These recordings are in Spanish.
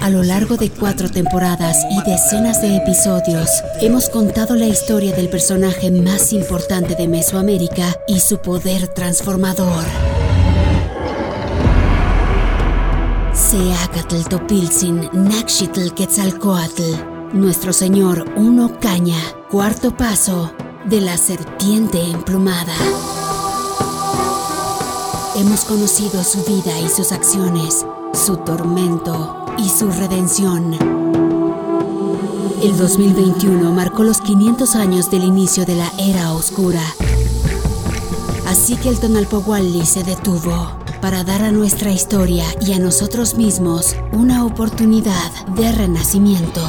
A lo largo de cuatro temporadas y decenas de episodios, hemos contado la historia del personaje más importante de Mesoamérica y su poder transformador. Seacatl Topilzin Naxitl Quetzalcoatl, nuestro señor Uno Caña, cuarto paso de la serpiente emplumada. Hemos conocido su vida y sus acciones, su tormento y su redención. El 2021 marcó los 500 años del inicio de la era oscura. Así que el Tonalpohualli se detuvo para dar a nuestra historia y a nosotros mismos una oportunidad de renacimiento.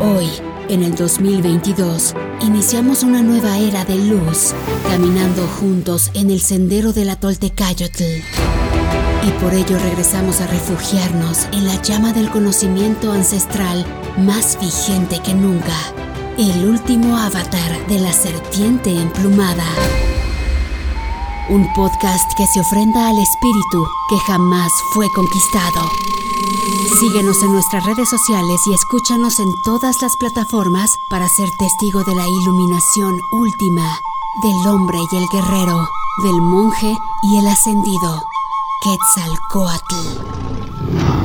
Hoy, en el 2022, iniciamos una nueva era de luz, caminando juntos en el sendero de la Toltecayotl. Y por ello regresamos a refugiarnos en la llama del conocimiento ancestral más vigente que nunca, el último avatar de la serpiente emplumada. Un podcast que se ofrenda al espíritu que jamás fue conquistado. Síguenos en nuestras redes sociales y escúchanos en todas las plataformas para ser testigo de la iluminación última del hombre y el guerrero, del monje y el ascendido, Quetzalcoatl.